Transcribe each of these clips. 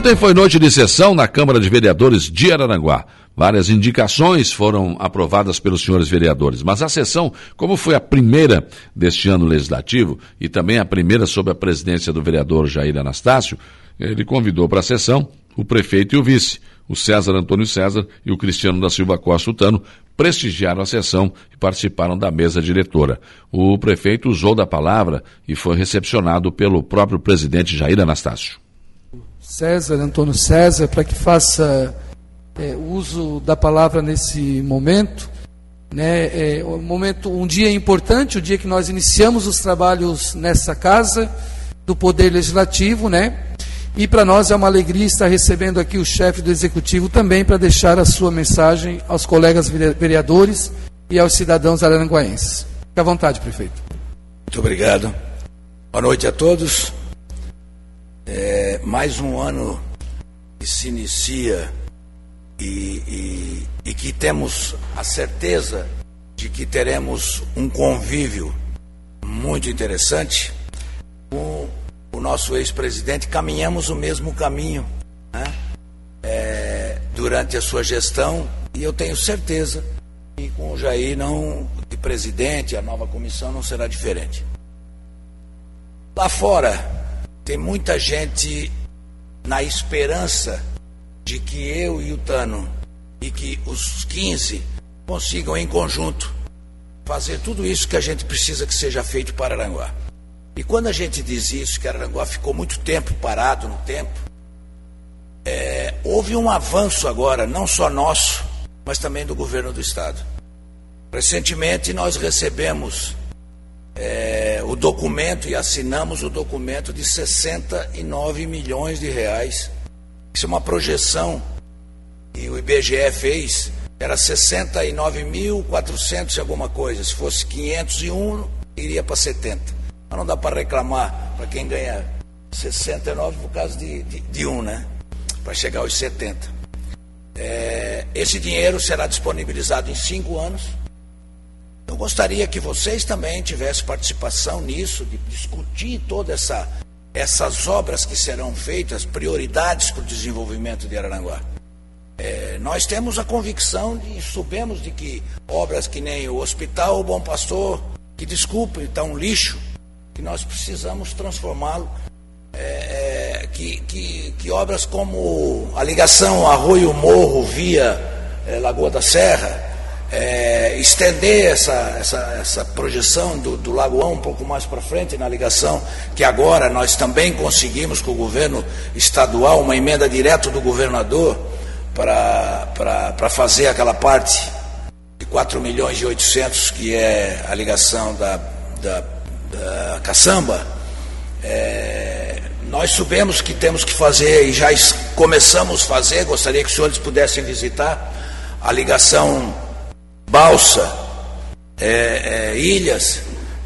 Ontem foi noite de sessão na Câmara de Vereadores de Araranguá. Várias indicações foram aprovadas pelos senhores vereadores, mas a sessão, como foi a primeira deste ano legislativo e também a primeira sob a presidência do vereador Jair Anastácio, ele convidou para a sessão o prefeito e o vice, o César Antônio César e o Cristiano da Silva Costa Tano, prestigiaram a sessão e participaram da mesa diretora. O prefeito usou da palavra e foi recepcionado pelo próprio presidente Jair Anastácio. César, Antônio César, para que faça é, uso da palavra nesse momento. Né, é, um momento, um dia importante, o dia que nós iniciamos os trabalhos nessa casa do Poder Legislativo, né? E para nós é uma alegria estar recebendo aqui o chefe do Executivo também para deixar a sua mensagem aos colegas vereadores e aos cidadãos aranguaenses. Fique à vontade, prefeito. Muito obrigado. Boa noite a todos. É, mais um ano que se inicia e, e, e que temos a certeza de que teremos um convívio muito interessante com o nosso ex-presidente. Caminhamos o mesmo caminho né? é, durante a sua gestão e eu tenho certeza que com o Jair não, de presidente, a nova comissão não será diferente. Lá fora, tem muita gente na esperança de que eu e o Tano e que os 15 consigam em conjunto fazer tudo isso que a gente precisa que seja feito para Aranguá. E quando a gente diz isso, que Aranguá ficou muito tempo parado no tempo, é, houve um avanço agora, não só nosso, mas também do governo do Estado. Recentemente nós recebemos é, o documento e assinamos o documento de 69 milhões de reais. Isso é uma projeção que o IBGE fez, era 69.400 e alguma coisa. Se fosse 501, iria para 70. Mas não dá para reclamar para quem ganha 69 por causa de, de, de um, né? Para chegar aos 70. É, esse dinheiro será disponibilizado em cinco anos eu gostaria que vocês também tivessem participação nisso, de discutir todas essa, essas obras que serão feitas, prioridades para o desenvolvimento de Araranguá. É, nós temos a convicção e sabemos de que obras que nem o Hospital o Bom Pastor, que desculpe, está um lixo, que nós precisamos transformá-lo. É, é, que, que, que, obras como a ligação Arroio Morro via é, Lagoa da Serra, é, estender essa, essa, essa projeção do, do Lagoão um pouco mais para frente na ligação, que agora nós também conseguimos com o governo estadual uma emenda direta do governador para fazer aquela parte de 4 milhões e 800, que é a ligação da, da, da caçamba. É, nós sabemos que temos que fazer e já começamos a fazer, gostaria que os senhores pudessem visitar a ligação balsa, é, é, ilhas,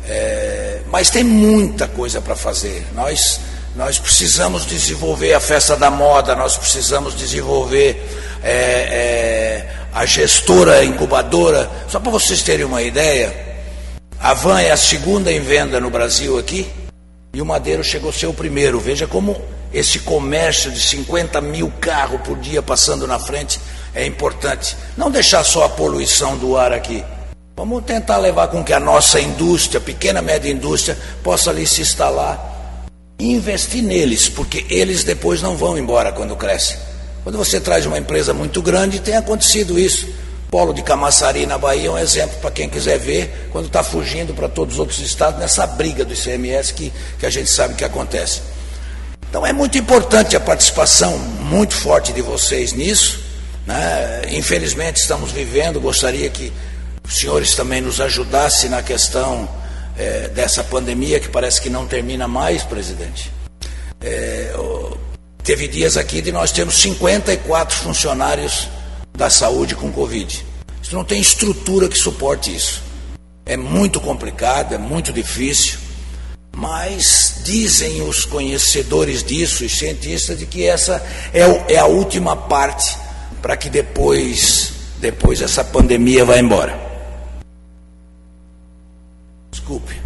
é, mas tem muita coisa para fazer. Nós, nós precisamos desenvolver a festa da moda, nós precisamos desenvolver é, é, a gestora incubadora. Só para vocês terem uma ideia, a Van é a segunda em venda no Brasil aqui e o Madeiro chegou a ser o primeiro. Veja como esse comércio de 50 mil carros por dia passando na frente é importante. Não deixar só a poluição do ar aqui. Vamos tentar levar com que a nossa indústria, pequena média indústria, possa ali se instalar e investir neles, porque eles depois não vão embora quando crescem. Quando você traz uma empresa muito grande, tem acontecido isso. Polo de Camaçari, na Bahia, é um exemplo para quem quiser ver, quando está fugindo para todos os outros estados, nessa briga do ICMS que, que a gente sabe que acontece. Então é muito importante a participação muito forte de vocês nisso. Né? Infelizmente estamos vivendo, gostaria que os senhores também nos ajudassem na questão é, dessa pandemia que parece que não termina mais, presidente. É, teve dias aqui de nós termos 54 funcionários da saúde com Covid. Isso não tem estrutura que suporte isso. É muito complicado, é muito difícil, mas dizem os conhecedores disso, os cientistas, de que essa é, é a última parte para que depois, depois essa pandemia vá embora. Desculpe.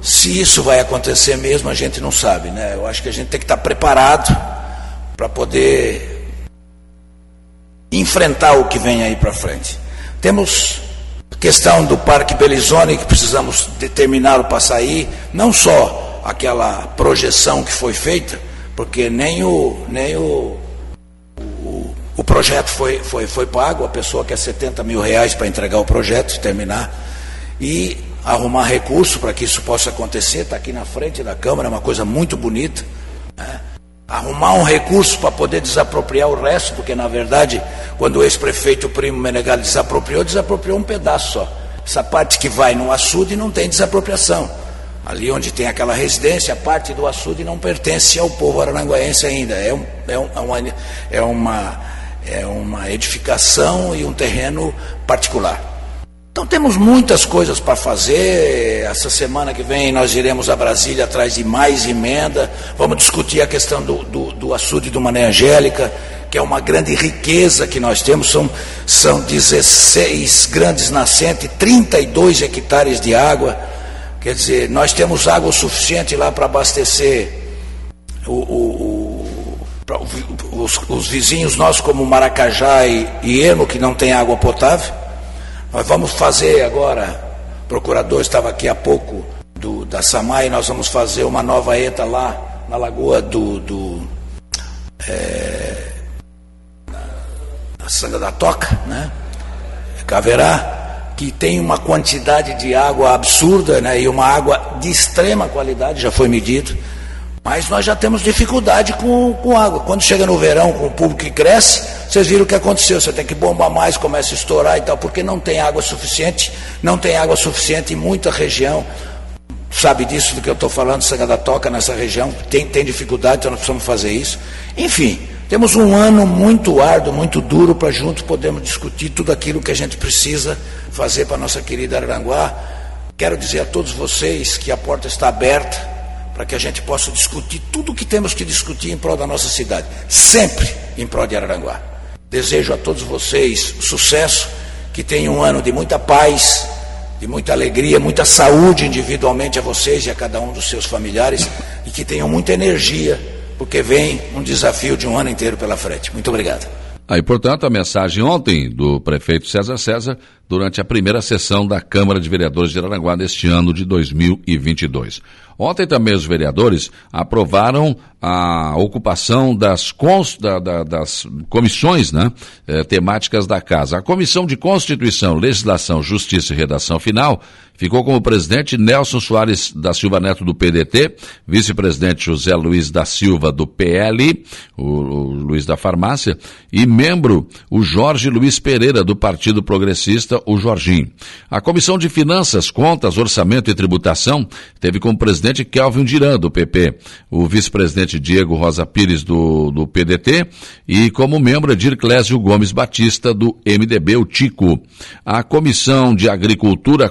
Se isso vai acontecer mesmo, a gente não sabe, né? Eu acho que a gente tem que estar preparado para poder enfrentar o que vem aí para frente. Temos questão do Parque Belizone, que precisamos determinar o passaí, não só aquela projeção que foi feita, porque nem o, nem o, o, projeto foi, foi, foi pago, a pessoa quer 70 mil reais para entregar o projeto, terminar, e arrumar recurso para que isso possa acontecer, está aqui na frente da Câmara, é uma coisa muito bonita. Né? Arrumar um recurso para poder desapropriar o resto, porque na verdade, quando o ex-prefeito Primo Menegal desapropriou, desapropriou um pedaço só. Essa parte que vai no açude não tem desapropriação. Ali onde tem aquela residência, a parte do açude não pertence ao povo arananguaense ainda. É, um, é, um, é, uma, é, uma, é uma edificação e um terreno particular. Então temos muitas coisas para fazer. Essa semana que vem nós iremos a Brasília atrás de mais emenda. Vamos discutir a questão do, do, do açude do Mané Angélica, que é uma grande riqueza que nós temos. São, são 16 grandes nascentes, 32 hectares de água. Quer dizer, nós temos água suficiente lá para abastecer o, o, os, os, vizinhos nossos, como Maracajá e, e que não tem água potável. Nós vamos fazer agora, o procurador estava aqui há pouco do, da Samai, nós vamos fazer uma nova ETA lá na lagoa do, do é, na Sanga da Toca, né? Caverá, que tem uma quantidade de água absurda, né? E uma água de extrema qualidade, já foi medido. Mas nós já temos dificuldade com, com água. Quando chega no verão, com o público que cresce, vocês viram o que aconteceu. Você tem que bombar mais, começa a estourar e tal, porque não tem água suficiente, não tem água suficiente em muita região. Sabe disso do que eu estou falando, Sanga da Toca, nessa região, tem, tem dificuldade, então nós precisamos fazer isso. Enfim, temos um ano muito árduo, muito duro, para juntos podermos discutir tudo aquilo que a gente precisa fazer para a nossa querida Aranguá. Quero dizer a todos vocês que a porta está aberta para que a gente possa discutir tudo o que temos que discutir em prol da nossa cidade, sempre em prol de Araranguá. Desejo a todos vocês sucesso, que tenham um ano de muita paz, de muita alegria, muita saúde individualmente a vocês e a cada um dos seus familiares e que tenham muita energia, porque vem um desafio de um ano inteiro pela frente. Muito obrigado. Aí, portanto, a mensagem ontem do prefeito César César durante a primeira sessão da Câmara de Vereadores de Aranaguá deste ano de 2022. Ontem também os vereadores aprovaram a ocupação das, cons, da, da, das comissões né, eh, temáticas da Casa. A Comissão de Constituição, Legislação, Justiça e Redação Final ficou como presidente Nelson Soares da Silva Neto do PDT, vice-presidente José Luiz da Silva do PL, o, o Luiz da Farmácia, e membro o Jorge Luiz Pereira do Partido Progressista, o Jorginho. A Comissão de Finanças, Contas, Orçamento e Tributação teve como presidente Kelvin Diran, do PP, o vice-presidente Diego Rosa Pires, do, do PDT, e como membro Edir Clésio Gomes Batista, do MDB, o Tico. A Comissão de Agricultura,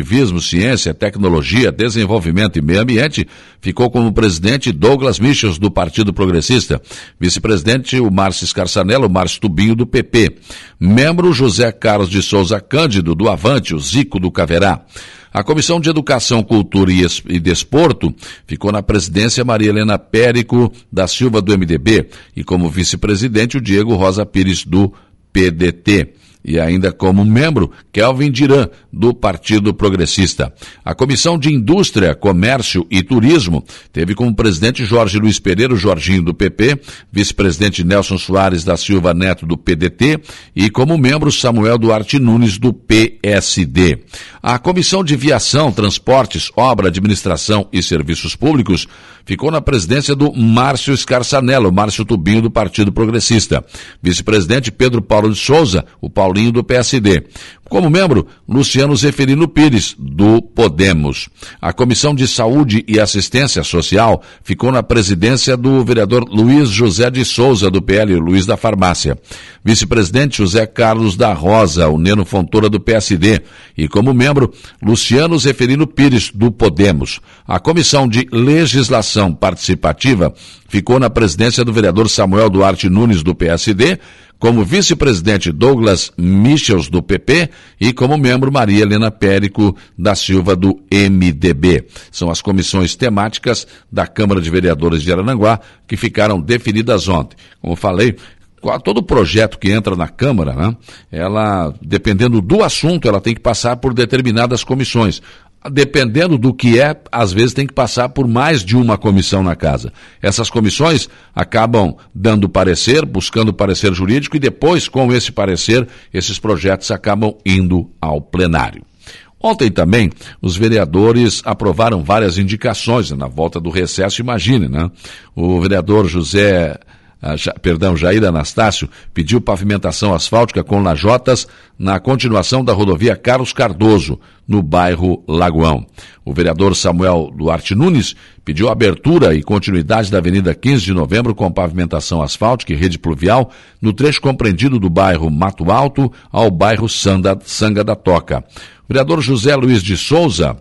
Cooperativismo, Ciência, Tecnologia, Desenvolvimento e Meio Ambiente ficou como presidente Douglas Michels, do Partido Progressista, vice-presidente o Márcio Scarsanello, Márcio Tubinho, do PP, membro José Carlos de Souza Cândido, do Avante, o Zico do Caverá. A Comissão de Educação, Cultura e Desporto ficou na presidência Maria Helena Périco da Silva do MDB e como vice-presidente o Diego Rosa Pires do PDT e ainda como membro Kelvin Diran, do Partido Progressista. A Comissão de Indústria, Comércio e Turismo teve como presidente Jorge Luiz Pereira, Jorginho do PP, vice-presidente Nelson Soares da Silva Neto do PDT e como membro Samuel Duarte Nunes do PSD. A Comissão de Viação, Transportes, Obra, Administração e Serviços Públicos ficou na presidência do Márcio Scarsanello, Márcio Tubinho do Partido Progressista. Vice-presidente Pedro Paulo de Souza, o Paulinho do PSD. Como membro, Luciano Zeferino Pires, do Podemos. A Comissão de Saúde e Assistência Social ficou na presidência do vereador Luiz José de Souza, do PL, Luiz da Farmácia. Vice-presidente José Carlos da Rosa, o Neno Fontoura, do PSD. E como membro, Luciano Zeferino Pires, do Podemos. A Comissão de Legislação Participativa ficou na presidência do vereador Samuel Duarte Nunes, do PSD, como vice-presidente Douglas Michels, do PP, e como membro Maria Helena Périco da Silva, do MDB. São as comissões temáticas da Câmara de Vereadores de Arananguá que ficaram definidas ontem. Como falei, todo projeto que entra na Câmara, né, ela, dependendo do assunto, ela tem que passar por determinadas comissões dependendo do que é, às vezes tem que passar por mais de uma comissão na casa. Essas comissões acabam dando parecer, buscando parecer jurídico e depois, com esse parecer, esses projetos acabam indo ao plenário. Ontem também, os vereadores aprovaram várias indicações na volta do recesso, imagine, né? O vereador José perdão, Jair Anastácio, pediu pavimentação asfáltica com lajotas na continuação da rodovia Carlos Cardoso, no bairro Lagoão. O vereador Samuel Duarte Nunes pediu abertura e continuidade da Avenida 15 de Novembro com pavimentação asfáltica e rede pluvial no trecho compreendido do bairro Mato Alto ao bairro Sanga, Sanga da Toca. O vereador José Luiz de Souza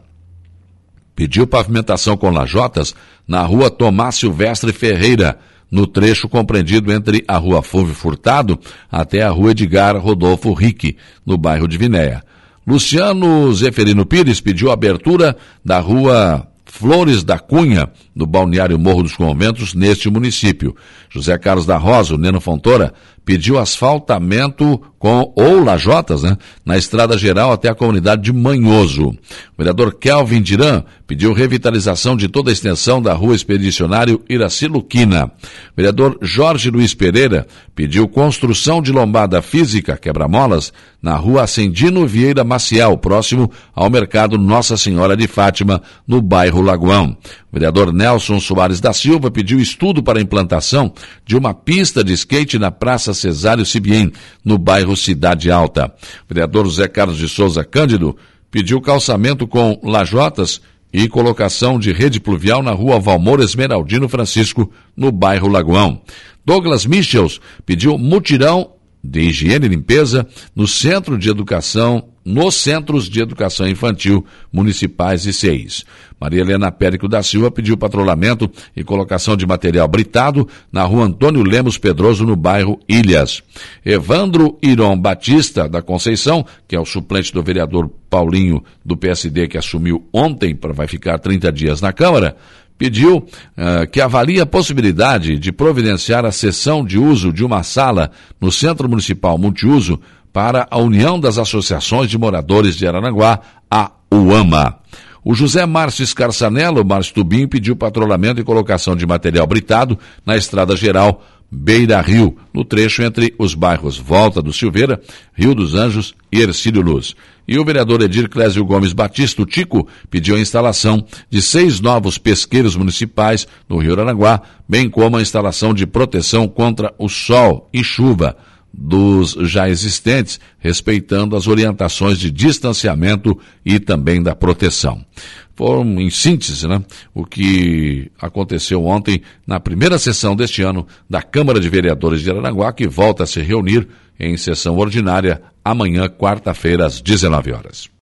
pediu pavimentação com lajotas na rua Tomás Silvestre Ferreira, no trecho compreendido entre a rua Fulvio Furtado até a rua Edgar Rodolfo Rique, no bairro de Vinéia. Luciano Zeferino Pires pediu abertura da rua Flores da Cunha, no balneário Morro dos Conventos, neste município. José Carlos da Rosa, o Neno Fontoura, pediu asfaltamento com, ou lajotas, né, na estrada geral até a comunidade de Manhoso. O vereador Kelvin Diran pediu revitalização de toda a extensão da rua Expedicionário Iraci Luquina. O vereador Jorge Luiz Pereira pediu construção de lombada física, quebra-molas, na rua Ascendino Vieira Maciel, próximo ao mercado Nossa Senhora de Fátima, no bairro Lagoão. O vereador Nelson Soares da Silva pediu estudo para a implantação de uma pista de skate na Praça Cesário Sibien, no bairro Cidade Alta. O vereador José Carlos de Souza Cândido pediu calçamento com lajotas e colocação de rede pluvial na rua Valmor Esmeraldino Francisco, no bairro Lagoão. Douglas Michels pediu mutirão de higiene e limpeza no Centro de Educação nos Centros de Educação Infantil Municipais e CEIs. Maria Helena Périco da Silva pediu patrulhamento e colocação de material britado na rua Antônio Lemos Pedroso, no bairro Ilhas. Evandro Iron Batista da Conceição, que é o suplente do vereador Paulinho do PSD, que assumiu ontem, para vai ficar 30 dias na Câmara, pediu uh, que avalie a possibilidade de providenciar a cessão de uso de uma sala no Centro Municipal Multiuso para a União das Associações de Moradores de Araranguá, a UAMA. O José Márcio Scarçanello, Márcio Tubim, pediu patrulhamento e colocação de material britado na estrada geral Beira Rio, no trecho entre os bairros Volta do Silveira, Rio dos Anjos e Ercílio Luz. E o vereador Edir Clésio Gomes Batista, o Tico, pediu a instalação de seis novos pesqueiros municipais no Rio Aranguá, bem como a instalação de proteção contra o sol e chuva dos já existentes, respeitando as orientações de distanciamento e também da proteção. Foram, em síntese, né, o que aconteceu ontem na primeira sessão deste ano da Câmara de Vereadores de Aranaguá, que volta a se reunir em sessão ordinária amanhã, quarta-feira, às 19 horas.